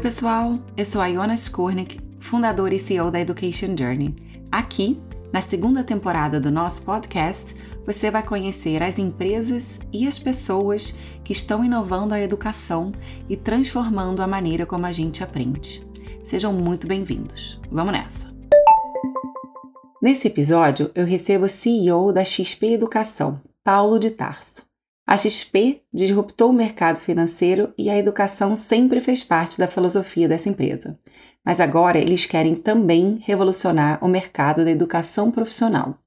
pessoal, eu sou a Iona Skornik, fundadora e CEO da Education Journey. Aqui, na segunda temporada do nosso podcast, você vai conhecer as empresas e as pessoas que estão inovando a educação e transformando a maneira como a gente aprende. Sejam muito bem-vindos. Vamos nessa! Nesse episódio, eu recebo o CEO da XP Educação, Paulo de Tarso. A XP disruptou o mercado financeiro e a educação sempre fez parte da filosofia dessa empresa. Mas agora eles querem também revolucionar o mercado da educação profissional.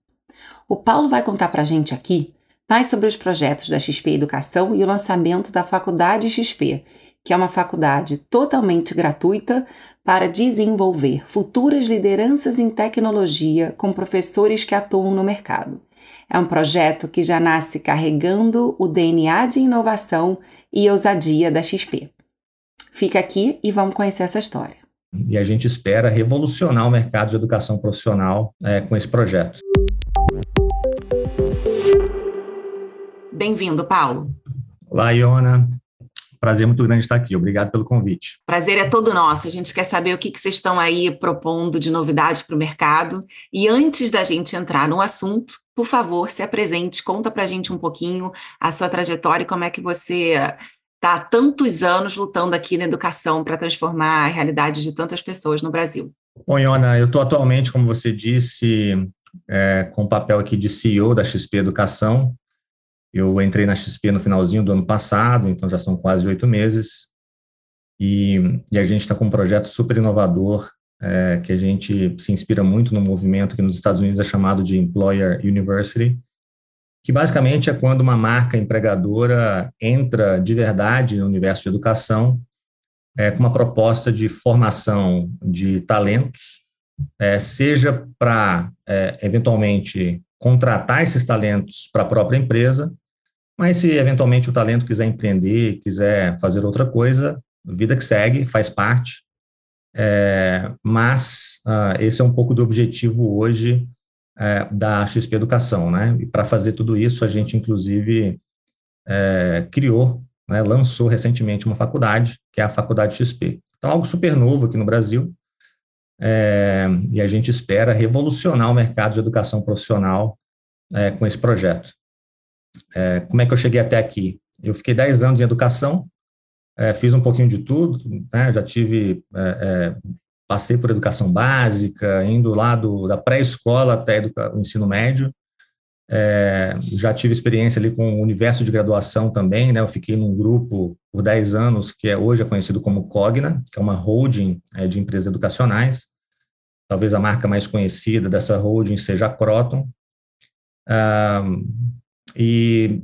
O Paulo vai contar para a gente aqui mais sobre os projetos da XP Educação e o lançamento da Faculdade XP, que é uma faculdade totalmente gratuita para desenvolver futuras lideranças em tecnologia com professores que atuam no mercado. É um projeto que já nasce carregando o DNA de inovação e ousadia da XP. Fica aqui e vamos conhecer essa história. E a gente espera revolucionar o mercado de educação profissional é, com esse projeto. Bem-vindo, Paulo. Olá, Iona. Prazer muito grande estar aqui. Obrigado pelo convite. Prazer é todo nosso. A gente quer saber o que, que vocês estão aí propondo de novidades para o mercado. E antes da gente entrar no assunto, por favor, se apresente, conta para a gente um pouquinho a sua trajetória e como é que você está há tantos anos lutando aqui na educação para transformar a realidade de tantas pessoas no Brasil. Bom, Iona, eu estou atualmente, como você disse, é, com o papel aqui de CEO da XP Educação. Eu entrei na XP no finalzinho do ano passado, então já são quase oito meses, e, e, a gente está com um projeto super inovador, é, que a gente se inspira muito no movimento que nos Estados Unidos é chamado de Employer University, que basicamente é quando uma marca empregadora entra de verdade no universo de educação é, com uma proposta de formação de talentos, é, seja para, é, eventualmente, contratar esses talentos para a própria empresa, mas se eventualmente o talento quiser empreender, quiser fazer outra coisa, vida que segue, faz parte. É, mas ah, esse é um pouco do objetivo hoje é, da XP Educação, né? E para fazer tudo isso, a gente inclusive é, criou, né, lançou recentemente uma faculdade, que é a Faculdade XP. Então, algo super novo aqui no Brasil, é, e a gente espera revolucionar o mercado de educação profissional é, com esse projeto. É, como é que eu cheguei até aqui? Eu fiquei 10 anos em educação, é, fiz um pouquinho de tudo, né, já tive, é, é, passei por educação básica, indo lá do, da pré-escola até o ensino médio, é, já tive experiência ali com o universo de graduação também, né, eu fiquei num grupo por 10 anos, que é, hoje é conhecido como Cogna, que é uma holding é, de empresas educacionais, talvez a marca mais conhecida dessa holding seja a Croton, ah, e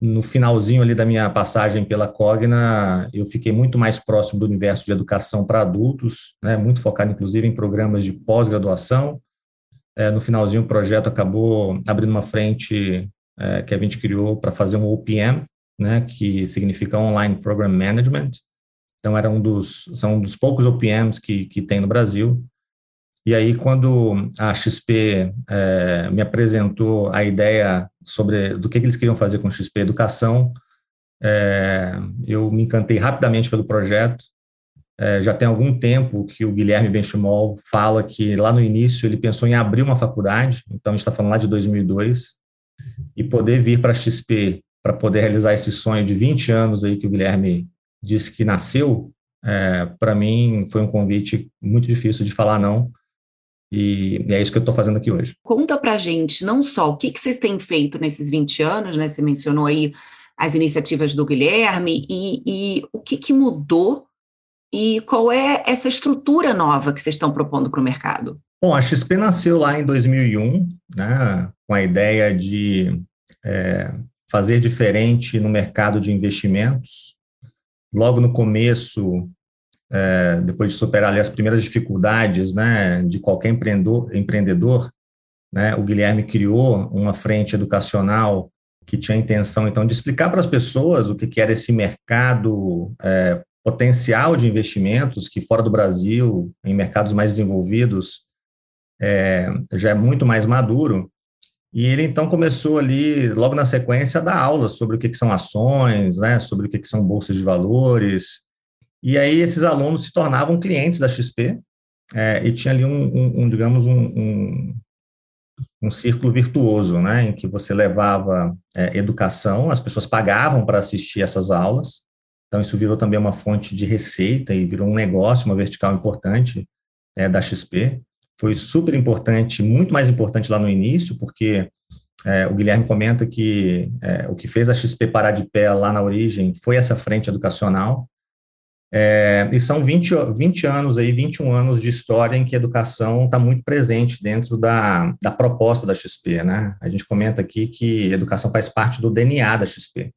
no finalzinho ali da minha passagem pela Cogna, eu fiquei muito mais próximo do universo de educação para adultos, né, muito focado inclusive em programas de pós-graduação. É, no finalzinho o projeto acabou abrindo uma frente é, que a gente criou para fazer um OPM, né, que significa Online Program Management. Então era um dos são um dos poucos OPMs que que tem no Brasil e aí, quando a XP é, me apresentou a ideia sobre do que, eles queriam fazer com XP Educação, é, eu me encantei rapidamente pelo projeto. É, já tem algum tempo que o Guilherme Benchimol fala que lá no início ele pensou em abrir uma faculdade, então a gente está falando lá de 2002, e poder vir para a XP para poder realizar esse sonho de 20 anos aí que o Guilherme disse que nasceu, é, para mim foi um convite muito difícil de falar não, e, e é isso que eu estou fazendo aqui hoje. Conta para gente, não só o que, que vocês têm feito nesses 20 anos, né? Você mencionou aí as iniciativas do Guilherme, e, e o que, que mudou e qual é essa estrutura nova que vocês estão propondo para o mercado? Bom, a XP nasceu lá em 2001, né, com a ideia de é, fazer diferente no mercado de investimentos. Logo no começo, é, depois de superar ali, as primeiras dificuldades né, de qualquer empreendedor, empreendedor né, o Guilherme criou uma frente educacional que tinha a intenção, então, de explicar para as pessoas o que, que era esse mercado é, potencial de investimentos, que fora do Brasil, em mercados mais desenvolvidos, é, já é muito mais maduro. E ele, então, começou ali, logo na sequência, a dar aulas sobre o que, que são ações, né, sobre o que, que são bolsas de valores, E aí esses alunos se tornavam clientes da XP é, e tinha ali um, um, um digamos, um, um, um, círculo virtuoso, né, em que você levava é, educação, as pessoas pagavam para assistir essas aulas, então isso virou também uma fonte de receita e virou um negócio, uma vertical importante é, da XP. Foi super importante, muito mais importante lá no início, porque é, o Guilherme comenta que é, o que fez a XP parar de pé lá na origem foi essa frente educacional, é, e são 20, 20 anos aí, 21 anos de história em que a educação está muito presente dentro da, da proposta da XP, né? A gente comenta aqui que educação faz parte do DNA da XP.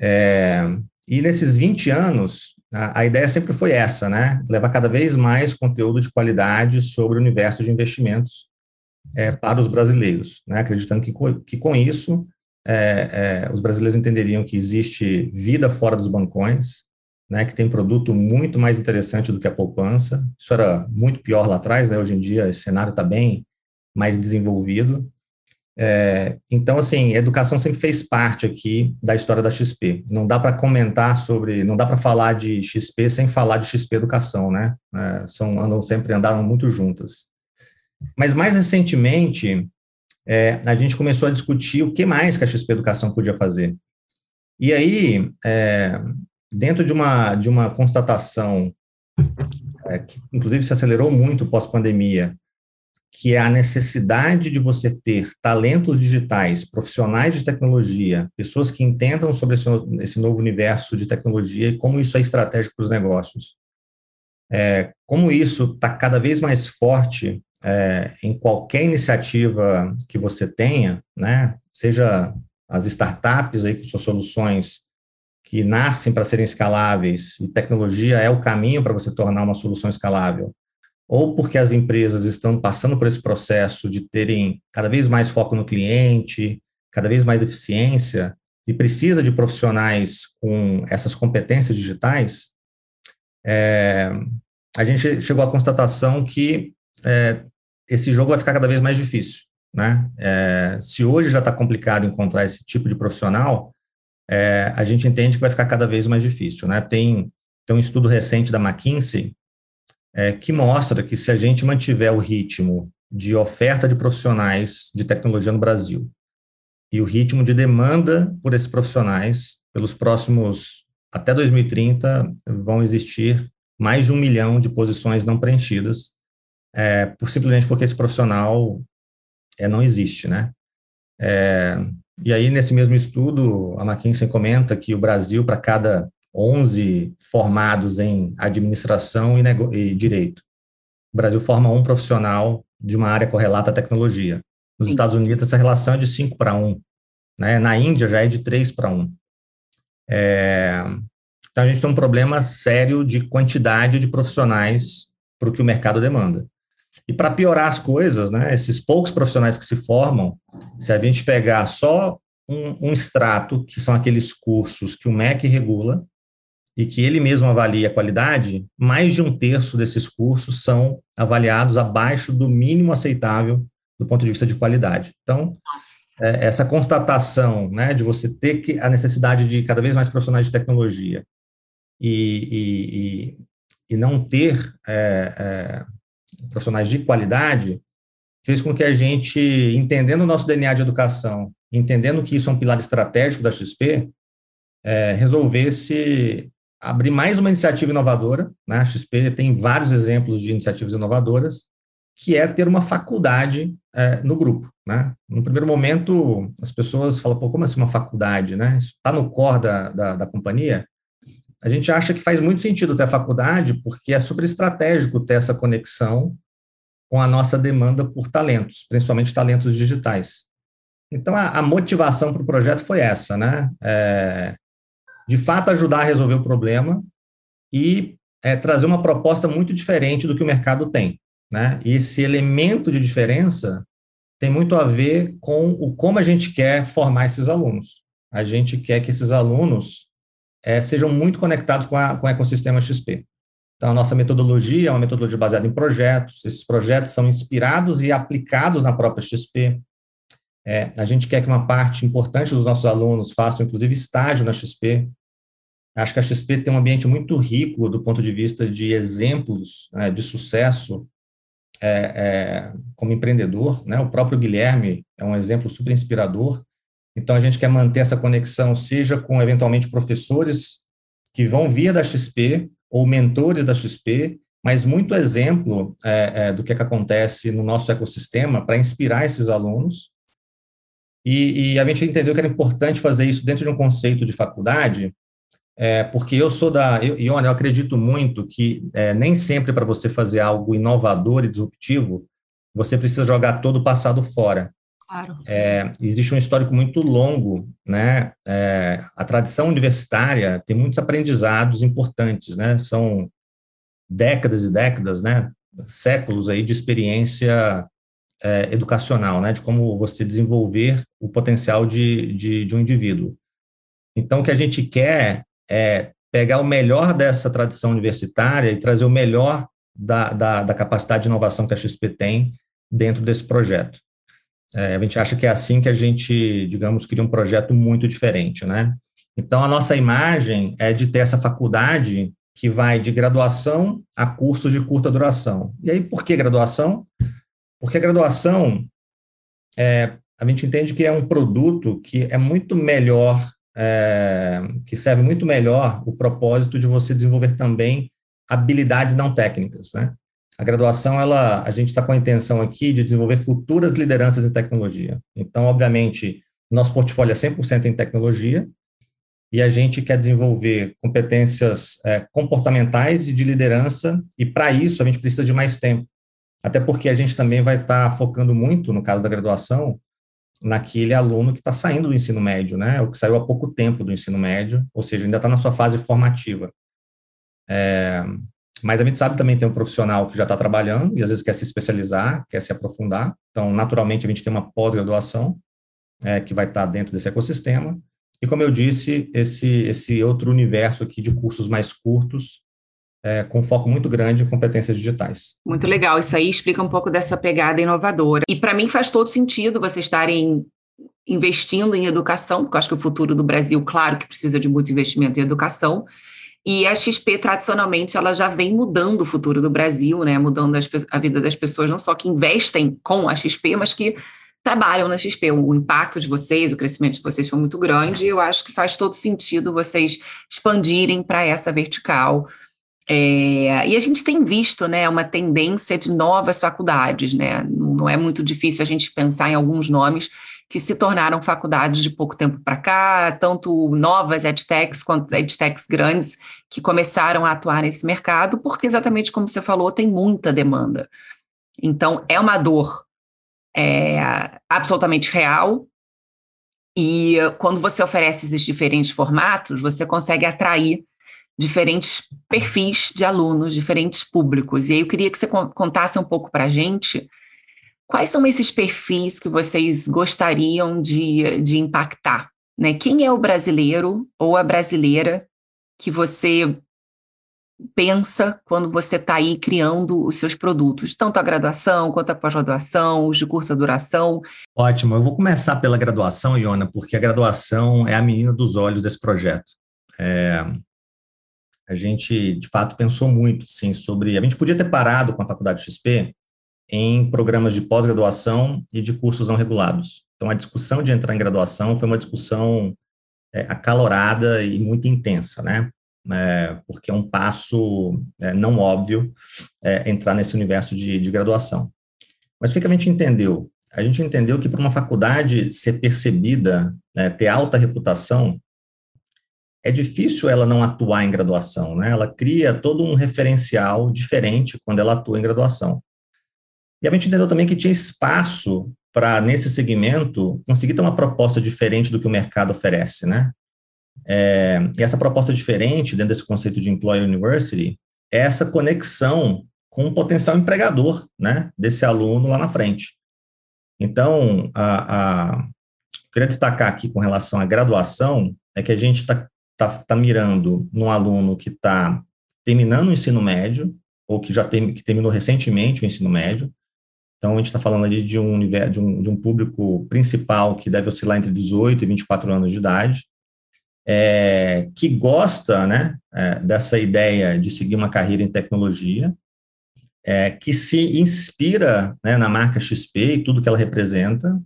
É, e nesses 20 anos, a, a, ideia sempre foi essa, né? Levar cada vez mais conteúdo de qualidade sobre o universo de investimentos é, para os brasileiros, né? Acreditando que, que com isso é, é, os brasileiros entenderiam que existe vida fora dos bancões, né, que tem produto muito mais interessante do que a poupança. Isso era muito pior lá atrás, né? Hoje em dia esse cenário está bem mais desenvolvido. É, então, assim, educação sempre fez parte aqui da história da XP. Não dá para comentar sobre, não dá para falar de XP sem falar de XP Educação, né? É, são, andam sempre andaram muito juntas. Mas mais recentemente, é, a gente começou a discutir o que mais que a XP Educação podia fazer. E aí, é, dentro de uma, de uma constatação é, que, inclusive, se acelerou muito pós-pandemia, que é a necessidade de você ter talentos digitais, profissionais de tecnologia, pessoas que entendam sobre esse, esse novo universo de tecnologia e como isso é estratégico para os negócios. É, como isso está cada vez mais forte é, em qualquer iniciativa que você tenha, né, seja as startups aí com suas soluções que nascem para serem escaláveis e tecnologia é o caminho para você tornar uma solução escalável, ou porque as empresas estão passando por esse processo de terem cada vez mais foco no cliente, cada vez mais eficiência, e precisa de profissionais com essas competências digitais, é, a gente chegou à constatação que é, esse jogo vai ficar cada vez mais difícil. Né? É, se hoje já está complicado encontrar esse tipo de profissional, é, a gente entende que vai ficar cada vez mais difícil. Né? Tem, tem um estudo recente da McKinsey é, que mostra que se a gente mantiver o ritmo de oferta de profissionais de tecnologia no Brasil e o ritmo de demanda por esses profissionais, pelos próximos, até 2030, vão existir mais de um milhão de posições não preenchidas, é, por, simplesmente porque esse profissional é, não existe, né? É, e aí, nesse mesmo estudo, a McKinsey comenta que o Brasil, para cada 11 formados em administração e, e, direito, o Brasil forma um profissional de uma área correlata à tecnologia. Nos Sim. Estados Unidos, essa relação é de 5 para 1. Né? Na Índia, já é de 3 para 1. É... Então, a gente tem um problema sério de quantidade de profissionais para o que o mercado demanda. E para piorar as coisas, né, esses poucos profissionais que se formam, se a gente pegar só um, um extrato, que são aqueles cursos que o MEC regula e que ele mesmo avalia a qualidade, mais de um terço desses cursos são avaliados abaixo do mínimo aceitável do ponto de vista de qualidade. Então, é, essa constatação né, de você ter que, a necessidade de cada vez mais profissionais de tecnologia e, e, e, e não ter é, é, profissionais de qualidade, fez com que a gente, entendendo o nosso DNA de educação, entendendo que isso é um pilar estratégico da XP, é, resolvesse abrir mais uma iniciativa inovadora. Né? A XP tem vários exemplos de iniciativas inovadoras, que é ter uma faculdade é, no grupo. Né? No primeiro momento, as pessoas falam, pô, como assim uma faculdade? Né? Isso está no core da, da, da companhia? A gente acha que faz muito sentido ter a faculdade, porque é super estratégico ter essa conexão com a nossa demanda por talentos, principalmente talentos digitais. Então, a, a motivação para o projeto foi essa, né? É, de fato, ajudar a resolver o problema e é, trazer uma proposta muito diferente do que o mercado tem. Né? E esse elemento de diferença tem muito a ver com o como a gente quer formar esses alunos. A gente quer que esses alunos é, sejam muito conectados com, a, com o ecossistema XP. Então, a nossa metodologia é uma metodologia baseada em projetos, esses projetos são inspirados e aplicados na própria XP. É, a gente quer que uma parte importante dos nossos alunos façam, inclusive, estágio na XP. Acho que a XP tem um ambiente muito rico do ponto de vista de exemplos né, de sucesso é, é, como empreendedor. Né? O próprio Guilherme é um exemplo super inspirador. Então, a gente quer manter essa conexão, seja com, eventualmente, professores que vão via da XP ou mentores da XP, mas muito exemplo é, é, do que, é que acontece no nosso ecossistema para inspirar esses alunos. E, e, a gente entendeu que era importante fazer isso dentro de um conceito de faculdade, é, porque eu sou da. Eu, e olha, eu acredito muito que é, nem sempre para você fazer algo inovador e disruptivo, você precisa jogar todo o passado fora. Claro. É, existe um histórico muito longo, né? É, a tradição universitária tem muitos aprendizados importantes, né? São décadas e décadas, né? Séculos aí de experiência é, educacional, né? De como você desenvolver o potencial de, de, de um indivíduo. Então, o que a gente quer é pegar o melhor dessa tradição universitária e trazer o melhor da, da, da capacidade de inovação que a XP tem dentro desse projeto. É, a gente acha que é assim que a gente, digamos, cria um projeto muito diferente, né? Então, a nossa imagem é de ter essa faculdade que vai de graduação a cursos de curta duração. E aí, por que graduação? Porque a graduação, é, a gente entende que é um produto que é muito melhor é, que serve muito melhor o propósito de você desenvolver também habilidades não técnicas, né? A graduação, ela, a gente está com a intenção aqui de desenvolver futuras lideranças em tecnologia. Então, obviamente, nosso portfólio é 100% em tecnologia e a gente quer desenvolver competências é, comportamentais e de liderança e, para isso, a gente precisa de mais tempo. Até porque a gente também vai estar tá focando muito, no caso da graduação, naquele aluno que está saindo do ensino médio, né? O que saiu há pouco tempo do ensino médio, ou seja, ainda está na sua fase formativa. É, mas a gente sabe também tem um profissional que já está trabalhando e às vezes quer se especializar, quer se aprofundar. Então, naturalmente, a gente tem uma pós-graduação é, que vai estar tá dentro desse ecossistema. E como eu disse, esse, esse outro universo aqui de cursos mais curtos, é, com foco muito grande em competências digitais. Muito legal, isso aí explica um pouco dessa pegada inovadora. E para mim faz todo sentido vocês estarem investindo em educação, porque eu acho que o futuro do Brasil, claro que precisa de muito investimento em educação, e a XP, tradicionalmente, ela já vem mudando o futuro do Brasil, né? Mudando as, a vida das pessoas, não só que investem com a XP, mas que trabalham na XP. O impacto de vocês, o crescimento de vocês foi muito grande, eu acho que faz todo sentido vocês expandirem para essa vertical é, e a gente tem visto né, uma tendência de novas faculdades, né? Não, é muito difícil a gente pensar em alguns nomes que se tornaram faculdades de pouco tempo para cá, tanto novas edtechs quanto edtechs grandes que começaram a atuar nesse mercado, porque exatamente como você falou, tem muita demanda. Então, é uma dor é, absolutamente real, e quando você oferece esses diferentes formatos, você consegue atrair diferentes perfis de alunos, diferentes públicos. E aí eu queria que você contasse um pouco para a gente quais são esses perfis que vocês gostariam de, de impactar. Né? Quem é o brasileiro ou a brasileira que você pensa quando você está aí criando os seus produtos, tanto a graduação quanto a pós-graduação, os de curta duração? Ótimo, eu vou começar pela graduação, Iona, porque a graduação é a menina dos olhos desse projeto. É, a gente, de fato, pensou muito, sim, sobre... A gente podia ter parado com a Faculdade XP em programas de pós-graduação e de cursos não regulados. Então, a discussão de entrar em graduação foi uma discussão é, acalorada e muito intensa, né? É, porque é um passo é, não óbvio é, entrar nesse universo de, de graduação. Mas o que, que a gente entendeu? A gente entendeu que para uma faculdade ser percebida, né, ter alta reputação, é difícil ela não atuar em graduação, né? Ela cria todo um referencial diferente quando ela atua em graduação. E a gente entendeu também que tinha espaço para, nesse segmento, conseguir ter uma proposta diferente do que o mercado oferece, né? É, e essa proposta diferente, dentro desse conceito de Employer University, é essa conexão com o potencial empregador, né, desse aluno lá na frente. Então, a, a, queria destacar aqui com relação à graduação, é que a gente está está tá mirando num aluno que está terminando o ensino médio, ou que já tem, que terminou recentemente o ensino médio. Então, a gente está falando ali de um, de, um, de um público principal que deve oscilar entre 18 e 24 anos de idade. é, que gosta né, é, dessa ideia de seguir uma carreira em tecnologia, é, que se inspira né, na marca XP e tudo que ela representa.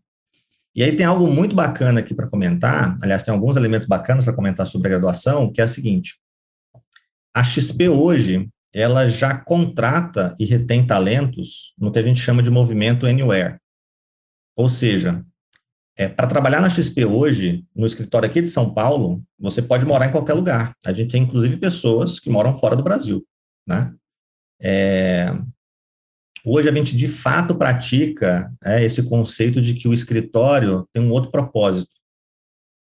E aí tem algo muito bacana aqui para comentar, aliás, tem alguns elementos bacanas para comentar sobre a graduação, que é a seguinte, a XP hoje, ela já contrata e retém talentos no que a gente chama de movimento Anywhere. Ou seja, é, para trabalhar na XP hoje, no escritório aqui de São Paulo, você pode morar em qualquer lugar. A gente tem, inclusive, pessoas que moram fora do Brasil, né? É, hoje a gente, de fato, pratica é, esse conceito de que o escritório tem um outro propósito.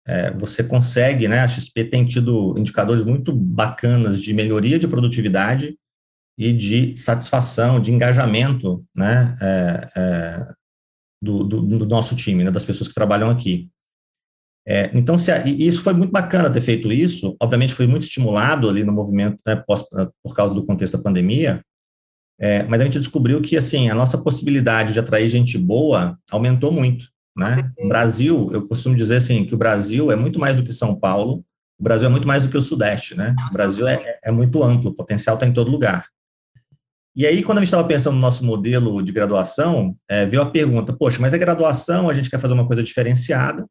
É, você consegue, né? A XP tem tido indicadores muito bacanas de melhoria de produtividade e de satisfação, de engajamento, né? É, é do, do, do nosso time, né, das pessoas que trabalham aqui. É, então, se a, isso foi muito bacana ter feito isso, obviamente foi muito estimulado ali no movimento, né, pós, por causa do contexto da pandemia, é, mas a gente descobriu que, assim, a nossa possibilidade de atrair gente boa aumentou muito, né? O Brasil, eu costumo dizer, assim, que o Brasil é muito mais do que São Paulo, o Brasil é muito mais do que o Sudeste, né? O Brasil é, é muito amplo, o potencial está em todo lugar. E aí, quando a gente estava pensando no nosso modelo de graduação, é, veio a pergunta: poxa, mas é graduação, a gente quer fazer uma coisa diferenciada,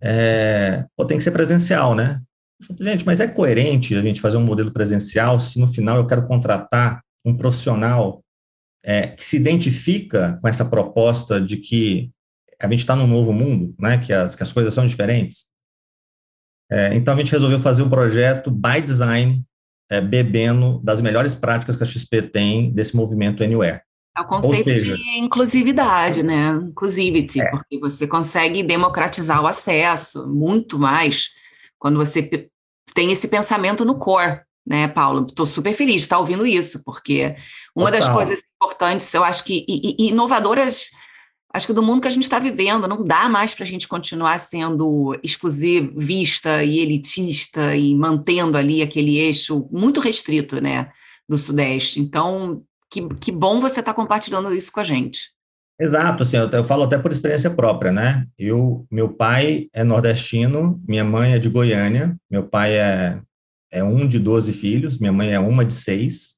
é, pô, tem que ser presencial, né? Gente, mas é coerente a gente fazer um modelo presencial se no final eu quero contratar um profissional é, que se identifica com essa proposta de que a gente está num novo mundo, né? Que as, que as coisas são diferentes. É, então a gente resolveu fazer um projeto by design é, bebendo das melhores práticas que a XP tem desse movimento Anywhere. É o conceito seja, de inclusividade, né? Inclusivity, é. porque você consegue democratizar o acesso muito mais quando você tem esse pensamento no core, né, Paulo? Estou super feliz de estar ouvindo isso, porque uma Total. das coisas importantes, eu acho que e, e inovadoras acho que do mundo que a gente está vivendo, não dá mais para a gente continuar sendo exclusivista e elitista e mantendo ali aquele eixo muito restrito, né, do Sudeste. Então, que, que bom você estar tá compartilhando isso com a gente. Exato, assim, eu, eu, falo até por experiência própria, né? Eu, meu pai é nordestino, minha mãe é de Goiânia, meu pai é, é um de 12 filhos, minha mãe é uma de seis,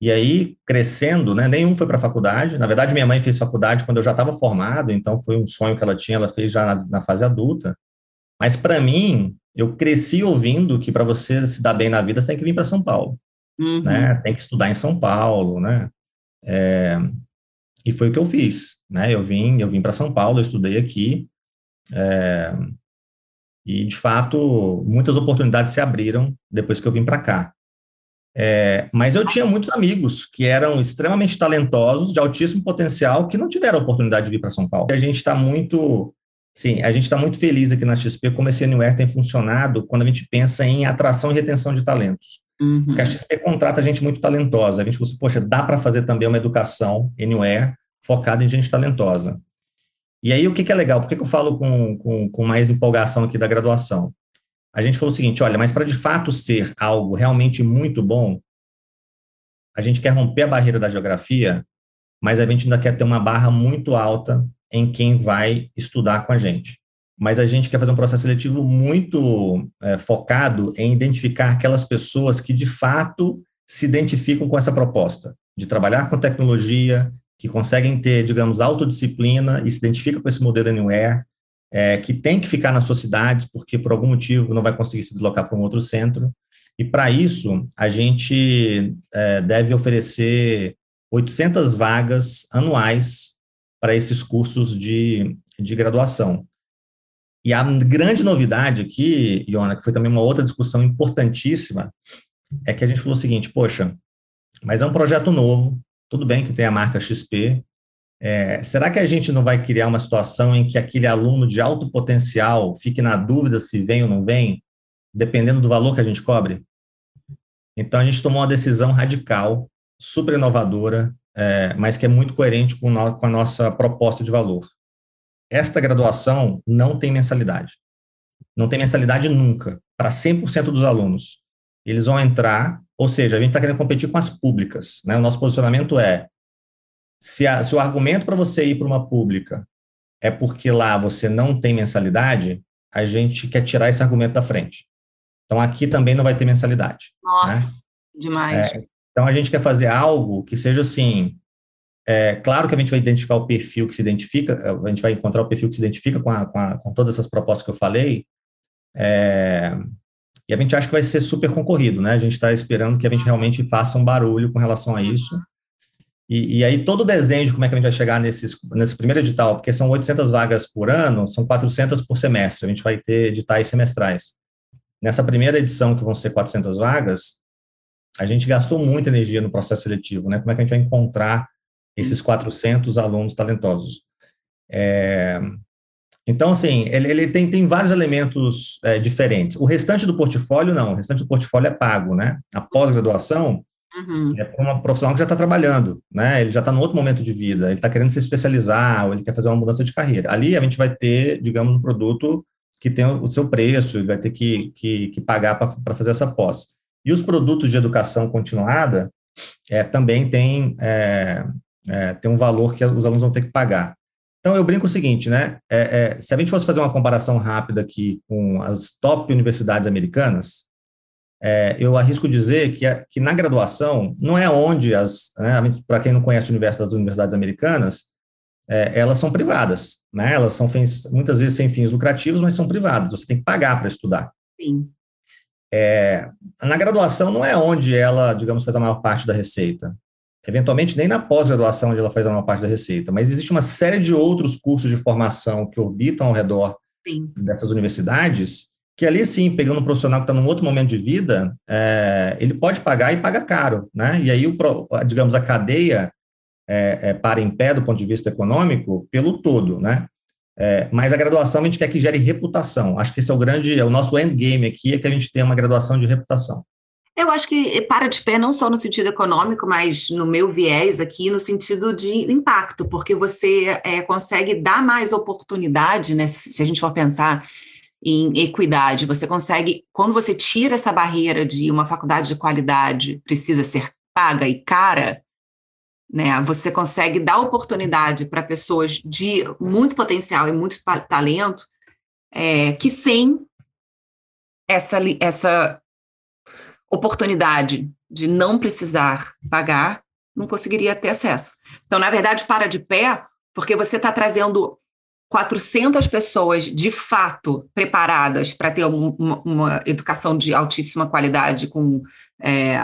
e aí, crescendo, né, nenhum foi para a faculdade. Na verdade, minha mãe fez faculdade quando eu já estava formado, então foi um sonho que ela tinha, ela fez já na, na fase adulta. Mas para mim, eu cresci ouvindo que para você se dar bem na vida, você tem que vir para São Paulo, uhum. né? Tem que estudar em São Paulo, né? É, e foi o que eu fiz, né? Eu vim, eu vim para São Paulo, eu estudei aqui, é, e de fato muitas oportunidades se abriram depois que eu vim para cá. É, mas eu tinha muitos amigos que eram extremamente talentosos, de altíssimo potencial, que não tiveram a oportunidade de vir para São Paulo. E a gente está muito, sim, a gente está muito feliz aqui na XP como esse Anywhere tem funcionado quando a gente pensa em atração e retenção de talentos. Uhum. Porque a XP contrata gente muito talentosa. A gente falou assim, poxa, dá para fazer também uma educação Anywhere focada em gente talentosa. E aí, o que, que é legal? Por que, que eu falo com, com, com mais empolgação aqui da graduação? A gente falou o seguinte: olha, mas para de fato ser algo realmente muito bom, a gente quer romper a barreira da geografia, mas a gente ainda quer ter uma barra muito alta em quem vai estudar com a gente. Mas a gente quer fazer um processo seletivo muito é, focado em identificar aquelas pessoas que de fato se identificam com essa proposta de trabalhar com tecnologia, que conseguem ter, digamos, autodisciplina e se identificam com esse modelo Anywhere, é, que tem que ficar nas suas cidades, porque por algum motivo não vai conseguir se deslocar para um outro centro. E para isso, a gente é, deve oferecer 800 vagas anuais para esses cursos de, de graduação. E a grande novidade aqui, Iona, que foi também uma outra discussão importantíssima, é que a gente falou o seguinte: poxa, mas é um projeto novo, tudo bem que tem a marca XP, é, será que a gente não vai criar uma situação em que aquele aluno de alto potencial fique na dúvida se vem ou não vem, dependendo do valor que a gente cobre? Então, a gente tomou uma decisão radical, super inovadora, é, mas que é muito coerente com, no, com a nossa proposta de valor. Esta graduação não tem mensalidade. Não tem mensalidade nunca, para 100% dos alunos. Eles vão entrar, ou seja, a gente está querendo competir com as públicas. Né? O nosso posicionamento é se, a, se o argumento para você ir para uma pública é porque lá você não tem mensalidade, a gente quer tirar esse argumento da frente. Então, aqui também não vai ter mensalidade. Nossa, né? demais. É, então, a gente quer fazer algo que seja assim. É, claro que a gente vai identificar o perfil que se identifica, a gente vai encontrar o perfil que se identifica com, a, com, a, com todas essas propostas que eu falei, é, e a gente acha que vai ser super concorrido, né? A gente está esperando que a gente realmente faça um barulho com relação a isso. E, e, aí todo o desenho de como é que a gente vai chegar nesses, nesse primeiro edital, porque são 800 vagas por ano, são 400 por semestre, a gente vai ter editais semestrais. Nessa primeira edição, que vão ser 400 vagas, a gente gastou muita energia no processo seletivo, né? Como é que a gente vai encontrar esses 400 alunos talentosos? É, então, assim, ele, ele tem, tem vários elementos é, diferentes. O restante do portfólio, não. O restante do portfólio é pago, né? A pós-graduação uhum. é para uma profissional que já está trabalhando, né? Ele já está no outro momento de vida, ele está querendo se especializar, ou ele quer fazer uma mudança de carreira. Ali a gente vai ter, digamos, um produto que tem o seu preço, ele vai ter que, que, que pagar para fazer essa pós. E os produtos de educação continuada é, também tem, é, é, tem um valor que os alunos vão ter que pagar. Então, eu brinco o seguinte, né? É, é, se a gente fosse fazer uma comparação rápida aqui com as top universidades americanas, é, eu arrisco dizer que, que na graduação, não é onde as, né, para quem não conhece o universo das universidades americanas, é, elas são privadas, né? Elas são fins, muitas vezes sem fins lucrativos, mas são privadas. Você tem que pagar para estudar. Sim. É, na graduação não é onde ela, digamos, faz a maior parte da receita eventualmente nem na pós-graduação onde ela faz a maior parte da receita, mas existe uma série de outros cursos de formação que orbitam ao redor sim. dessas universidades, que ali sim, pegando um profissional que está num outro momento de vida, é, ele pode pagar e paga caro, né? E aí, o, digamos, a cadeia é, é, para em pé do ponto de vista econômico pelo todo, né? É, mas a graduação a gente quer que gere reputação. Acho que esse é o grande, é o nosso endgame aqui, é que a gente tenha uma graduação de reputação. Eu acho que para de pé não só no sentido econômico, mas no meu viés aqui, no sentido de impacto, porque você é, consegue dar mais oportunidade, né? Se a gente for pensar em equidade, você consegue, quando você tira essa barreira de uma faculdade de qualidade precisa ser paga e cara, né? Você consegue dar oportunidade para pessoas de muito potencial e muito talento é, que sem essa, essa oportunidade de não precisar pagar, não conseguiria ter acesso. Então, na verdade, para de pé, porque você está trazendo 400 pessoas de fato preparadas para ter uma, uma, educação de altíssima qualidade, com é,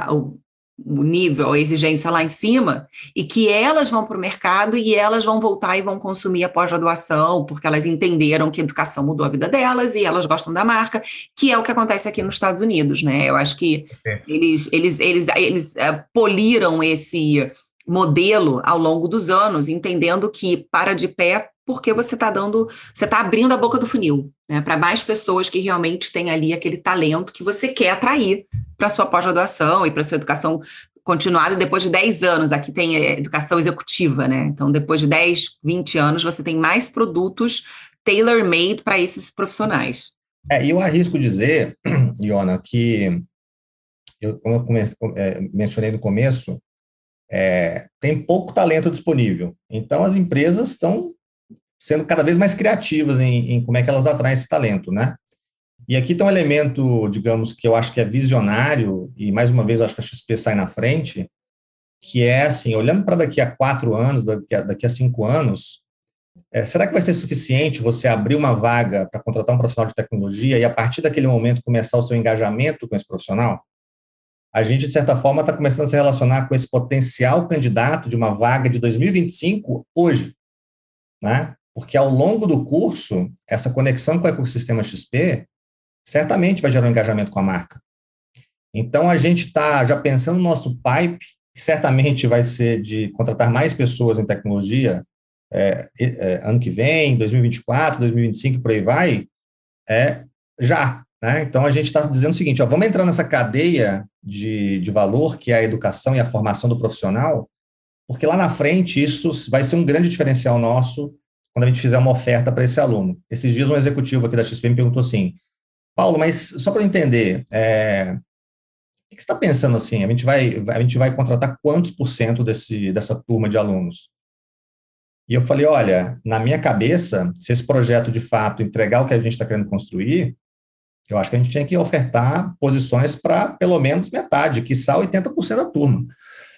o nível, a exigência lá em cima, e que elas vão para o mercado e elas vão voltar e vão consumir a pós-graduação, porque elas entenderam que a educação mudou a vida delas e elas gostam da marca, que é o que acontece aqui nos Estados Unidos, né? Eu acho que é. eles, eles, eles, eles uh, poliram esse modelo ao longo dos anos, entendendo que para de pé porque você está dando, você está abrindo a boca do funil, né, para mais pessoas que realmente têm ali aquele talento que você quer atrair para sua pós-graduação e para sua educação continuada depois de 10 anos. Aqui tem é, educação executiva, né? Então, depois de 10, 20 anos, você tem mais produtos tailor-made para esses profissionais. É, eu arrisco dizer, Iona, que eu, como eu comece, é, mencionei no começo, é, tem pouco talento disponível. Então, as empresas estão sendo cada vez mais criativas em, em, como é que elas atraem esse talento, né? E aqui tem um elemento, digamos, que eu acho que é visionário, e mais uma vez eu acho que a XP sai na frente, que é assim, olhando para daqui a quatro anos, daqui a, daqui a cinco anos, é, será que vai ser suficiente você abrir uma vaga para contratar um profissional de tecnologia e a partir daquele momento começar o seu engajamento com esse profissional? A gente, de certa forma, está começando a se relacionar com esse potencial candidato de uma vaga de 2025 hoje, né? Porque ao longo do curso, essa conexão com o ecossistema XP certamente vai gerar um engajamento com a marca. Então, a gente está já pensando no nosso pipe, que certamente vai ser de contratar mais pessoas em tecnologia é, é, ano que vem, 2024, 2025, por aí vai, é já. Né? Então, a gente está dizendo o seguinte, ó, vamos entrar nessa cadeia de, de valor, que é a educação e a formação do profissional, porque lá na frente isso vai ser um grande diferencial nosso quando a gente fizer uma oferta para esse aluno. Esses dias, um executivo aqui da XP me perguntou assim: Paulo, mas só para entender, é, o que você está pensando assim? A gente vai, a gente vai contratar quantos por cento desse, dessa turma de alunos? E eu falei, olha, na minha cabeça, se esse projeto de fato entregar o que a gente está querendo construir, eu acho que a gente tinha que ofertar posições para pelo menos metade, que só 80% da turma.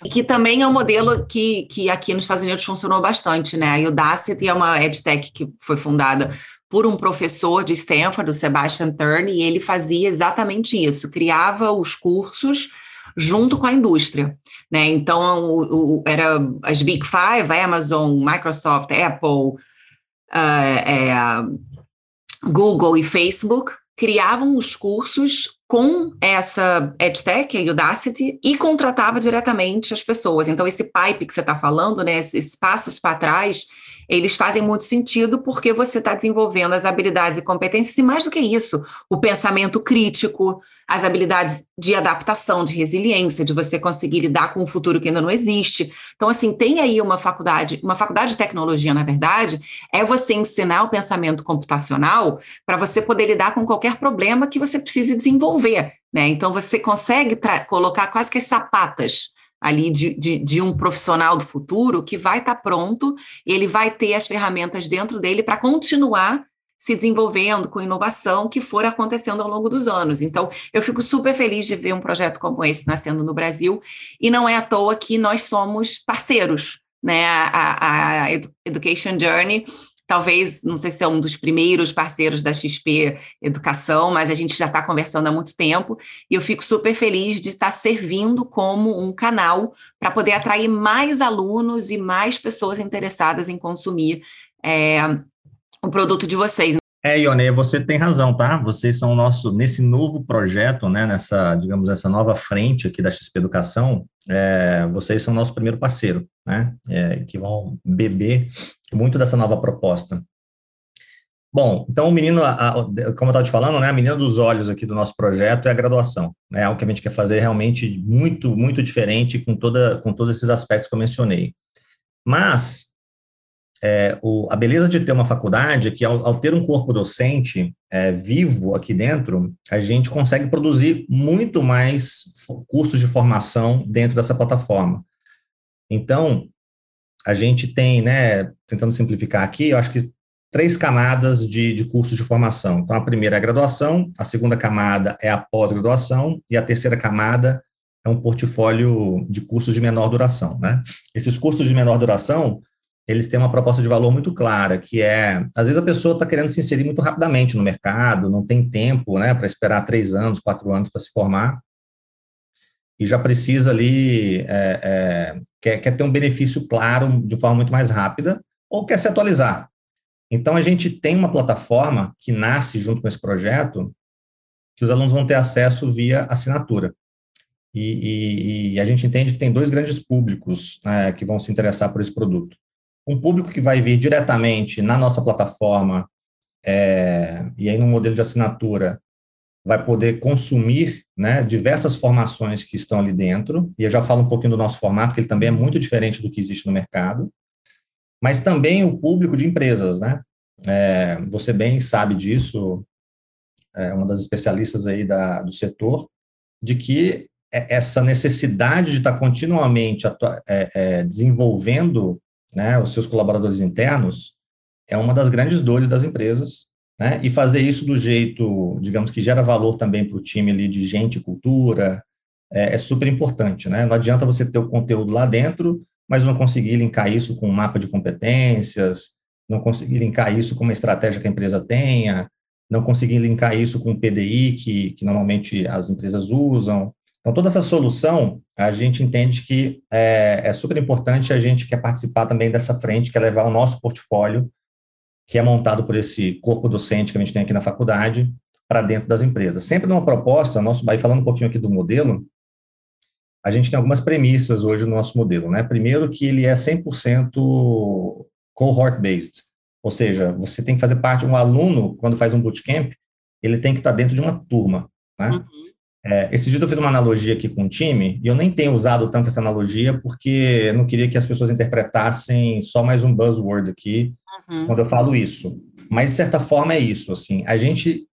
Que também é um modelo que, que aqui nos Estados Unidos funcionou bastante, né? A Udacity é uma edtech que foi fundada por um professor de Stanford, o Sebastian Turner, e ele fazia exatamente isso, criava os cursos junto com a indústria, né? Então, o, o, era as Big Five, Amazon, Microsoft, Apple, uh, é, Google e Facebook, criavam os cursos com essa EdTech, a Udacity, e contratava diretamente as pessoas. Então, esse pipe que você está falando, né, esses passos para trás, eles fazem muito sentido porque você está desenvolvendo as habilidades e competências, e mais do que isso, o pensamento crítico, as habilidades de adaptação, de resiliência, de você conseguir lidar com um futuro que ainda não existe. Então, assim, tem aí uma faculdade, uma faculdade de tecnologia, na verdade, é você ensinar o pensamento computacional para você poder lidar com qualquer problema que você precise desenvolver. Né? Então, você consegue colocar quase que as sapatas ali de, de, de, um profissional do futuro que vai estar tá pronto, ele vai ter as ferramentas dentro dele para continuar se desenvolvendo com inovação que for acontecendo ao longo dos anos. Então, eu fico super feliz de ver um projeto como esse nascendo no Brasil, e não é à toa que nós somos parceiros, né? A, a Education Journey talvez, não sei se é um dos primeiros parceiros da XP Educação, mas a gente já está conversando há muito tempo, e eu fico super feliz de estar servindo como um canal para poder atrair mais alunos e mais pessoas interessadas em consumir é, o produto de vocês. É, Ione, você tem razão, tá? Vocês são o nosso, nesse novo projeto, né, nessa, digamos, essa nova frente aqui da XP Educação, é, vocês são o nosso primeiro parceiro, né, é, que vão beber muito dessa nova proposta. Bom, então o menino, a, a, como eu estava te falando, né, a menina dos olhos aqui do nosso projeto é a graduação, né, é algo que a gente quer fazer realmente muito, muito diferente com, toda, com todos esses aspectos que eu mencionei. Mas é, o, a beleza de ter uma faculdade é que, ao, ao ter um corpo docente é, vivo aqui dentro, a gente consegue produzir muito mais cursos de formação dentro dessa plataforma. Então, a gente tem, né, tentando simplificar aqui, eu acho que três camadas de, de cursos de formação. Então, a primeira é a graduação, a segunda camada é a pós-graduação, e a terceira camada é um portfólio de cursos de menor duração, né? Esses cursos de menor duração, eles têm uma proposta de valor muito clara, que é, às vezes a pessoa está querendo se inserir muito rapidamente no mercado, não tem tempo, né, para esperar três anos, quatro anos para se formar, e já precisa ali, é, é, quer, quer ter um benefício claro de forma muito mais rápida, ou quer se atualizar. Então, a gente tem uma plataforma que nasce junto com esse projeto, que os alunos vão ter acesso via assinatura. E, e, e a gente entende que tem dois grandes públicos né, que vão se interessar por esse produto um público que vai vir diretamente na nossa plataforma, é, e aí no modelo de assinatura, vai poder consumir né, diversas formações que estão ali dentro, e eu já falo um pouquinho do nosso formato, que ele também é muito diferente do que existe no mercado, mas também o público de empresas, né? É, você bem sabe disso, é uma das especialistas aí da, do setor, de que é, essa necessidade de estar continuamente é, é, desenvolvendo né, os seus colaboradores internos, é uma das grandes dores das empresas, né, e fazer isso do jeito, digamos, que gera valor também para o time ali de gente cultura, é, é, super importante, né, não adianta você ter o conteúdo lá dentro, mas não conseguir linkar isso com um mapa de competências, não conseguir linkar isso com uma estratégia que a empresa tenha, não conseguir linkar isso com o PDI que, que normalmente as empresas usam, então, toda essa solução, a gente entende que é, é super importante, a gente quer participar também dessa frente, quer levar o nosso portfólio, que é montado por esse corpo docente que a gente tem aqui na faculdade, para dentro das empresas. Sempre numa proposta, nosso, aí falando um pouquinho aqui do modelo, a gente tem algumas premissas hoje no nosso modelo, né? Primeiro que ele é 100% cohort-based, ou seja, você tem que fazer parte, um aluno, quando faz um bootcamp, ele tem que estar dentro de uma turma, né? Uhum. É, esse dia eu fiz uma analogia aqui com o time, e eu nem tenho usado tanto essa analogia, porque eu não queria que as pessoas interpretassem só mais um buzzword aqui, uhum. quando eu falo isso. Mas, de certa forma, é isso. Assim, a gente,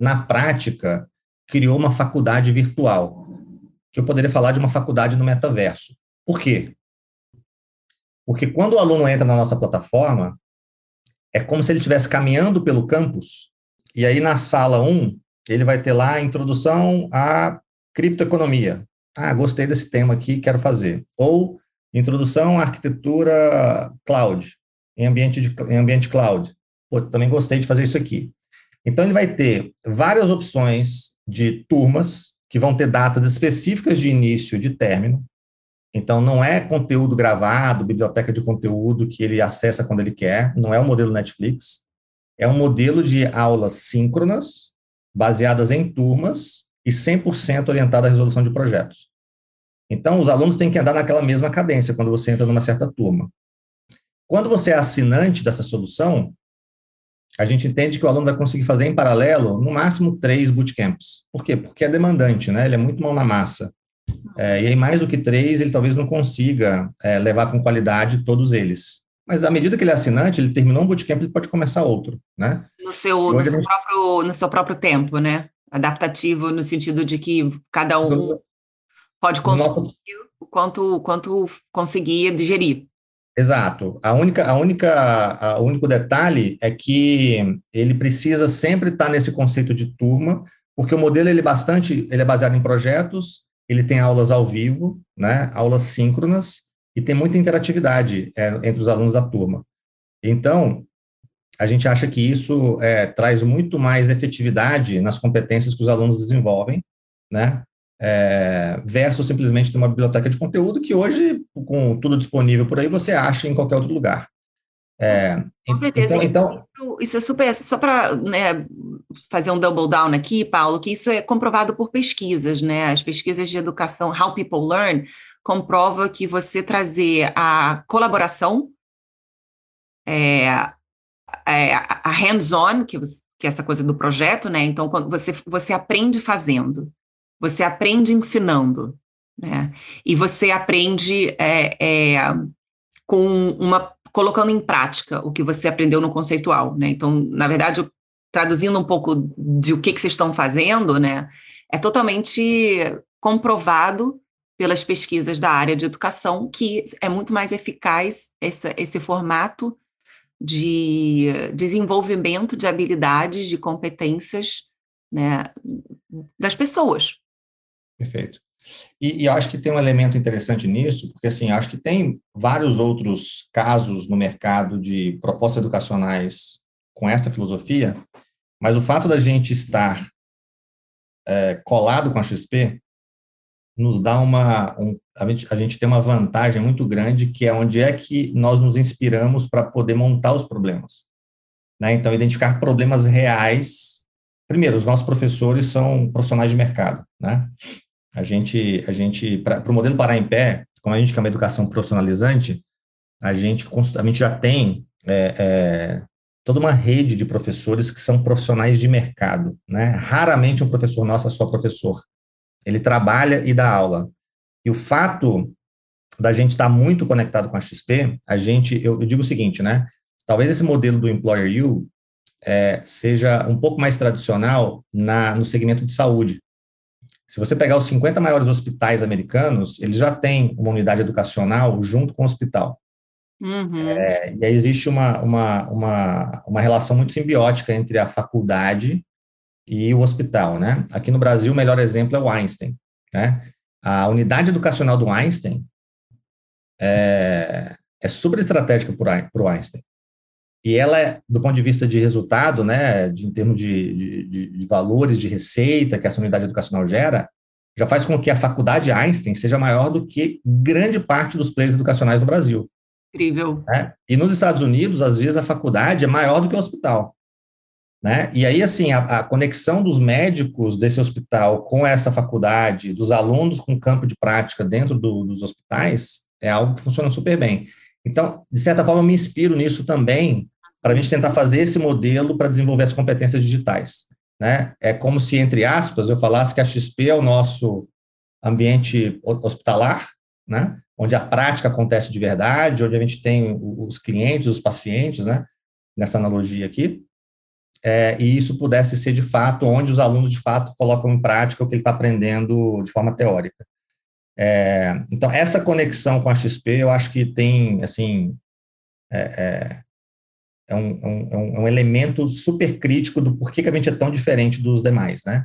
na prática, criou uma faculdade virtual, que eu poderia falar de uma faculdade no metaverso. Por quê? Porque quando o aluno entra na nossa plataforma, é como se ele estivesse caminhando pelo campus, e aí na sala 1, ele vai ter lá a introdução à criptoeconomia. Ah, gostei desse tema aqui, quero fazer. Ou introdução à arquitetura cloud, em ambiente, de, em ambiente cloud. Pô, também gostei de fazer isso aqui. Então, ele vai ter várias opções de turmas que vão ter datas específicas de início e de término. Então, não é conteúdo gravado, biblioteca de conteúdo que ele acessa quando ele quer, não é o modelo Netflix. É um modelo de aulas síncronas, baseadas em turmas e 100% orientada à resolução de projetos. Então, os alunos têm que andar naquela mesma cadência quando você entra numa certa turma. Quando você é assinante dessa solução, a gente entende que o aluno vai conseguir fazer em paralelo, no máximo, três bootcamps. Por quê? Porque é demandante, né? Ele é muito mão na massa. É, e aí, mais do que três, ele talvez não consiga é, levar com qualidade todos eles. Mas à medida que ele é assinante, ele terminou um bootcamp, ele pode começar outro, né? No seu, no seu, gente... próprio, no seu próprio tempo, né? Adaptativo, no sentido de que cada um do... pode consumir Nossa... o quanto, quanto conseguir digerir. Exato. A única, a única, a, o único detalhe é que ele precisa sempre estar nesse conceito de turma, porque o modelo ele é bastante, ele é baseado em projetos, ele tem aulas ao vivo, né, aulas síncronas e tem muita interatividade é, entre os alunos da turma. Então, a gente acha que isso é, traz muito mais efetividade nas competências que os alunos desenvolvem, né? é, versus simplesmente ter uma biblioteca de conteúdo que hoje, com tudo disponível por aí, você acha em qualquer outro lugar. É, com certeza. Então, então, isso é super. Só para né, fazer um double down aqui, Paulo, que isso é comprovado por pesquisas, né? As pesquisas de educação, How People Learn, comprova que você trazer a colaboração, é, é, a hands-on, que, que é essa coisa do projeto, né? Então, quando você, você aprende fazendo. Você aprende ensinando, né? E você aprende é, é, com uma colocando em prática o que você aprendeu no conceitual, né? Então, na verdade, traduzindo um pouco de o que, que vocês estão fazendo, né? É totalmente comprovado pelas pesquisas da área de educação que é muito mais eficaz esse, esse formato de desenvolvimento de habilidades, de competências né, das pessoas, Perfeito. E, e acho que tem um elemento interessante nisso, porque assim, acho que tem vários outros casos no mercado de propostas educacionais com essa filosofia, mas o fato da gente estar é, colado com a XP nos dá uma um, a, gente, a gente tem uma vantagem muito grande que é onde é que nós nos inspiramos para poder montar os problemas, né? Então identificar problemas reais. Primeiro, os nossos professores são profissionais de mercado, né? A gente, a gente para o modelo parar em pé, como a gente quer uma educação profissionalizante, a gente, a gente já tem é, é, toda uma rede de professores que são profissionais de mercado, né? Raramente um professor nosso é só professor. Ele trabalha e dá aula. E o fato da gente estar muito conectado com a XP, a gente, eu, eu digo o seguinte, né? Talvez esse modelo do Employer U é, seja um pouco mais tradicional na, no segmento de saúde. Se você pegar os 50 maiores hospitais americanos, eles já têm uma unidade educacional junto com o hospital. Uhum. É, e aí existe uma, uma, uma, uma relação muito simbiótica entre a faculdade e o hospital, né? Aqui no Brasil, o melhor exemplo é o Einstein, né? A unidade educacional do Einstein é, é super estratégica para o Einstein. E ela, é, do ponto de vista de resultado, né, de, em termos de, de, de, valores, de receita que essa unidade educacional gera, já faz com que a faculdade Einstein seja maior do que grande parte dos players educacionais do Brasil. Incrível. Né? E nos Estados Unidos, às vezes, a faculdade é maior do que o hospital. Né? E aí, assim, a, a conexão dos médicos desse hospital com essa faculdade, dos alunos com campo de prática dentro do, dos hospitais, é algo que funciona super bem. Então, de certa forma, eu me inspiro nisso também para a gente tentar fazer esse modelo para desenvolver as competências digitais. Né? É como se, entre aspas, eu falasse que a XP é o nosso ambiente hospitalar, né? onde a prática acontece de verdade, onde a gente tem os clientes, os pacientes, né? nessa analogia aqui, é, e isso pudesse ser de fato onde os alunos de fato colocam em prática o que ele está aprendendo de forma teórica. É, então, essa conexão com a XP, eu acho que tem, assim, é, é, é, um, é um, é um, elemento super crítico do porquê que a gente é tão diferente dos demais, né?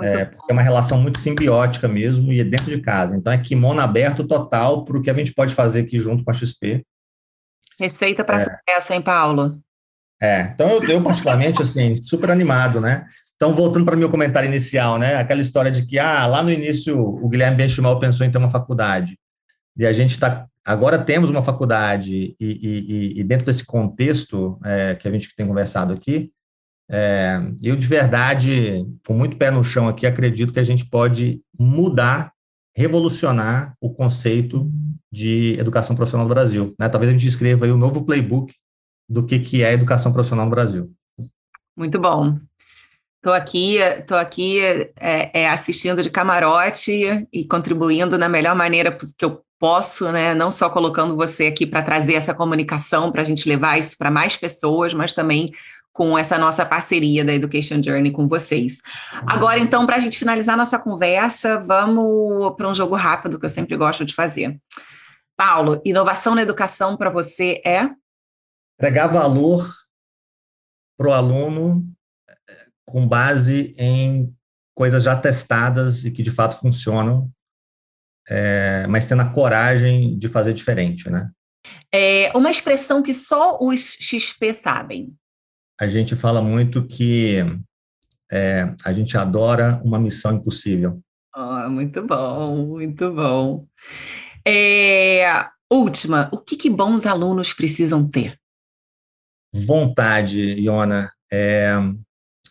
É, porque é uma relação muito simbiótica mesmo e é dentro de casa. Então, é kimono aberto total para o que a gente pode fazer aqui junto com a XP. Receita para é. sucesso, hein, Paulo? É, então eu, eu particularmente, assim, super animado, né? Então, voltando para o meu comentário inicial, né? Aquela história de que, ah, lá no início o Guilherme Benchimol pensou em ter uma faculdade. E a gente está. Agora temos uma faculdade, e, e, e dentro desse contexto é, que a gente tem conversado aqui, é, eu de verdade, com muito pé no chão aqui, acredito que a gente pode mudar, revolucionar o conceito de educação profissional no Brasil. Né? Talvez a gente escreva aí o um novo playbook do que, que é educação profissional no Brasil. Muito bom. Estou aqui, tô aqui é, é, assistindo de camarote e contribuindo da melhor maneira que eu posso, né? Não só colocando você aqui para trazer essa comunicação, para a gente levar isso para mais pessoas, mas também com essa nossa parceria da Education Journey com vocês. Agora, então, para a gente finalizar nossa conversa, vamos para um jogo rápido que eu sempre gosto de fazer. Paulo, inovação na educação para você é? Entregar valor para o aluno com base em coisas já testadas e que de fato funcionam, é, mas tendo a coragem de fazer diferente, né? É uma expressão que só os XP sabem. A gente fala muito que é, a gente adora uma missão impossível. Oh, muito bom, muito bom. É, última, o que, que bons alunos precisam ter? Vontade, Iona. É,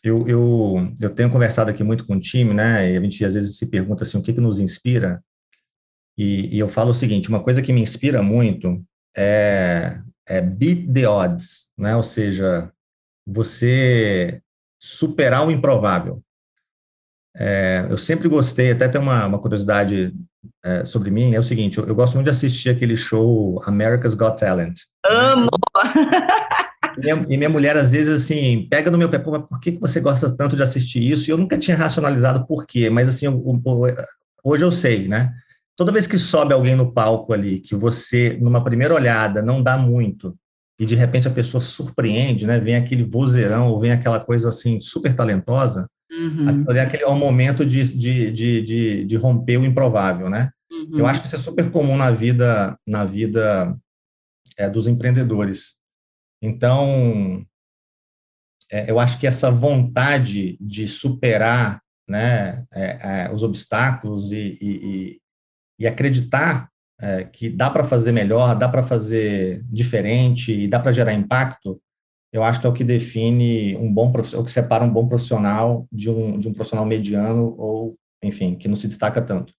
eu, eu, eu tenho conversado aqui muito com o time, né? E a gente às vezes se pergunta assim, o que, que nos inspira? E, e eu falo o seguinte: uma coisa que me inspira muito é, é beat the odds, né? Ou seja, você superar o improvável. É, eu sempre gostei, até tem uma, uma curiosidade é, sobre mim, é o seguinte, eu, eu, gosto muito de assistir aquele show America's Got Talent. Amo! minha, e minha, mulher, às vezes, assim, pega no meu pé, mas por que você gosta tanto de assistir isso? E eu nunca tinha racionalizado por quê, mas, assim, eu, eu, hoje eu sei, né? Toda vez que sobe alguém no palco ali, que você, numa primeira olhada, não dá muito, e de repente a pessoa surpreende, né? Vem aquele vozeirão, ou vem aquela coisa, assim, super talentosa, uhum. aquele, aquele é o momento de, de, de, de, de romper o improvável, né? Uhum. Eu acho que isso é super comum na vida, na vida é, dos empreendedores. Então, é, eu acho que essa vontade de superar né, é, é, os obstáculos e, e, e acreditar é, que dá para fazer melhor, dá para fazer diferente e dá para gerar impacto, eu acho que é o que define um bom profissional, o que separa um bom profissional de um, de um profissional mediano ou, enfim, que não se destaca tanto.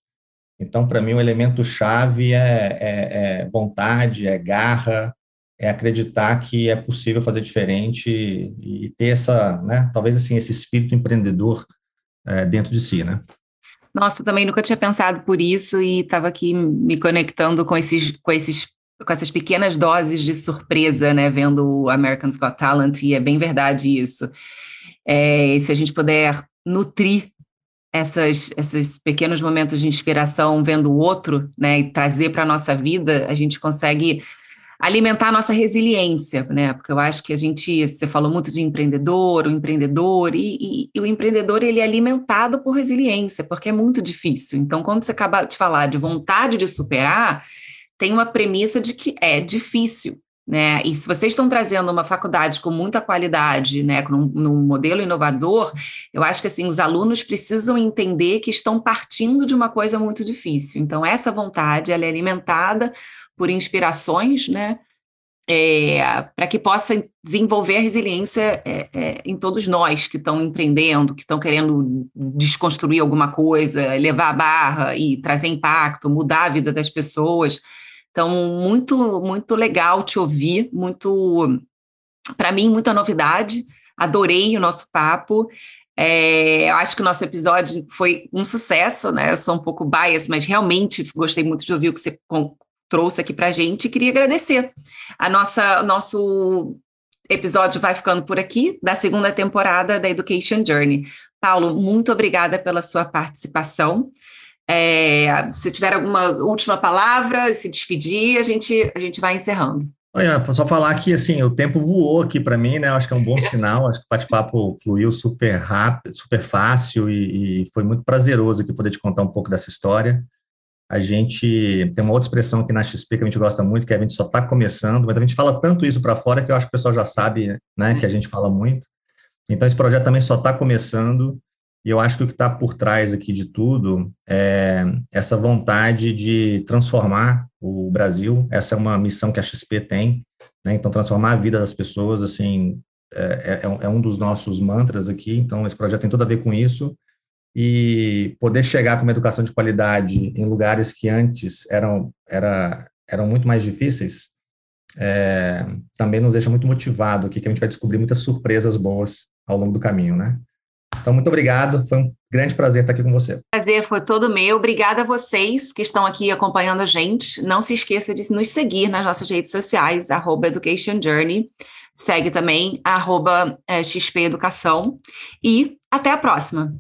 Então, para mim, o elemento chave é, é, é vontade, é garra, é acreditar que é possível fazer diferente e ter essa, né, talvez assim, esse espírito empreendedor é, dentro de si, né? Nossa, também nunca tinha pensado por isso e estava aqui me conectando com esses, com esses, com essas pequenas doses de surpresa, né, vendo o American's Got Talent e é bem verdade isso. É, se a gente puder nutrir essas, esses pequenos momentos de inspiração vendo o outro, né, e trazer para a nossa vida, a gente consegue alimentar a nossa resiliência, né? Porque eu acho que a gente, você falou muito de empreendedor, o empreendedor, e, e, e, o empreendedor ele é alimentado por resiliência, porque é muito difícil. Então, quando você acaba de falar de vontade de superar, tem uma premissa de que é difícil. Né? E se vocês estão trazendo uma faculdade com muita qualidade, né, num, num, modelo inovador, eu acho que assim os alunos precisam entender que estão partindo de uma coisa muito difícil. Então essa vontade ela é alimentada por inspirações, né, é, para que possa desenvolver a resiliência é, é, em todos nós que estão empreendendo, que estão querendo desconstruir alguma coisa, levar a barra e trazer impacto, mudar a vida das pessoas. Então, muito, muito legal te ouvir, muito, para mim, muita novidade. Adorei o nosso papo. É, eu acho que o nosso episódio foi um sucesso, né? Eu sou um pouco bias, mas realmente gostei muito de ouvir o que você trouxe aqui para a gente queria agradecer. A nossa, nosso episódio vai ficando por aqui, da segunda temporada da Education Journey. Paulo, muito obrigada pela sua participação. É, se tiver alguma última palavra, se despedir, a gente, a gente vai encerrando. Olha, só falar que assim, o tempo voou aqui para mim, né? Acho que é um bom sinal. Acho que o bate-papo fluiu super rápido, super fácil e, e, foi muito prazeroso aqui poder te contar um pouco dessa história. A gente tem uma outra expressão aqui na XP que a gente gosta muito, que é a gente só está começando, mas a gente fala tanto isso para fora que eu acho que o pessoal já sabe, né? Que a gente fala muito. Então, esse projeto também só está começando, e eu acho que o que está por trás aqui de tudo é essa vontade de transformar o Brasil. Essa é uma missão que a XP tem, né? Então, transformar a vida das pessoas, assim, é, é, é um dos nossos mantras aqui. Então, esse projeto tem tudo a ver com isso. E poder chegar com uma educação de qualidade em lugares que antes eram, era, eram muito mais difíceis, é, também nos deixa muito motivado aqui, que a gente vai descobrir muitas surpresas boas ao longo do caminho, né? Então, muito obrigado, foi um grande prazer estar aqui com você. Prazer foi todo meu. Obrigada a vocês que estão aqui acompanhando a gente. Não se esqueça de nos seguir nas nossas redes sociais, arroba. Segue também, arroba é, XP Educação. E até a próxima.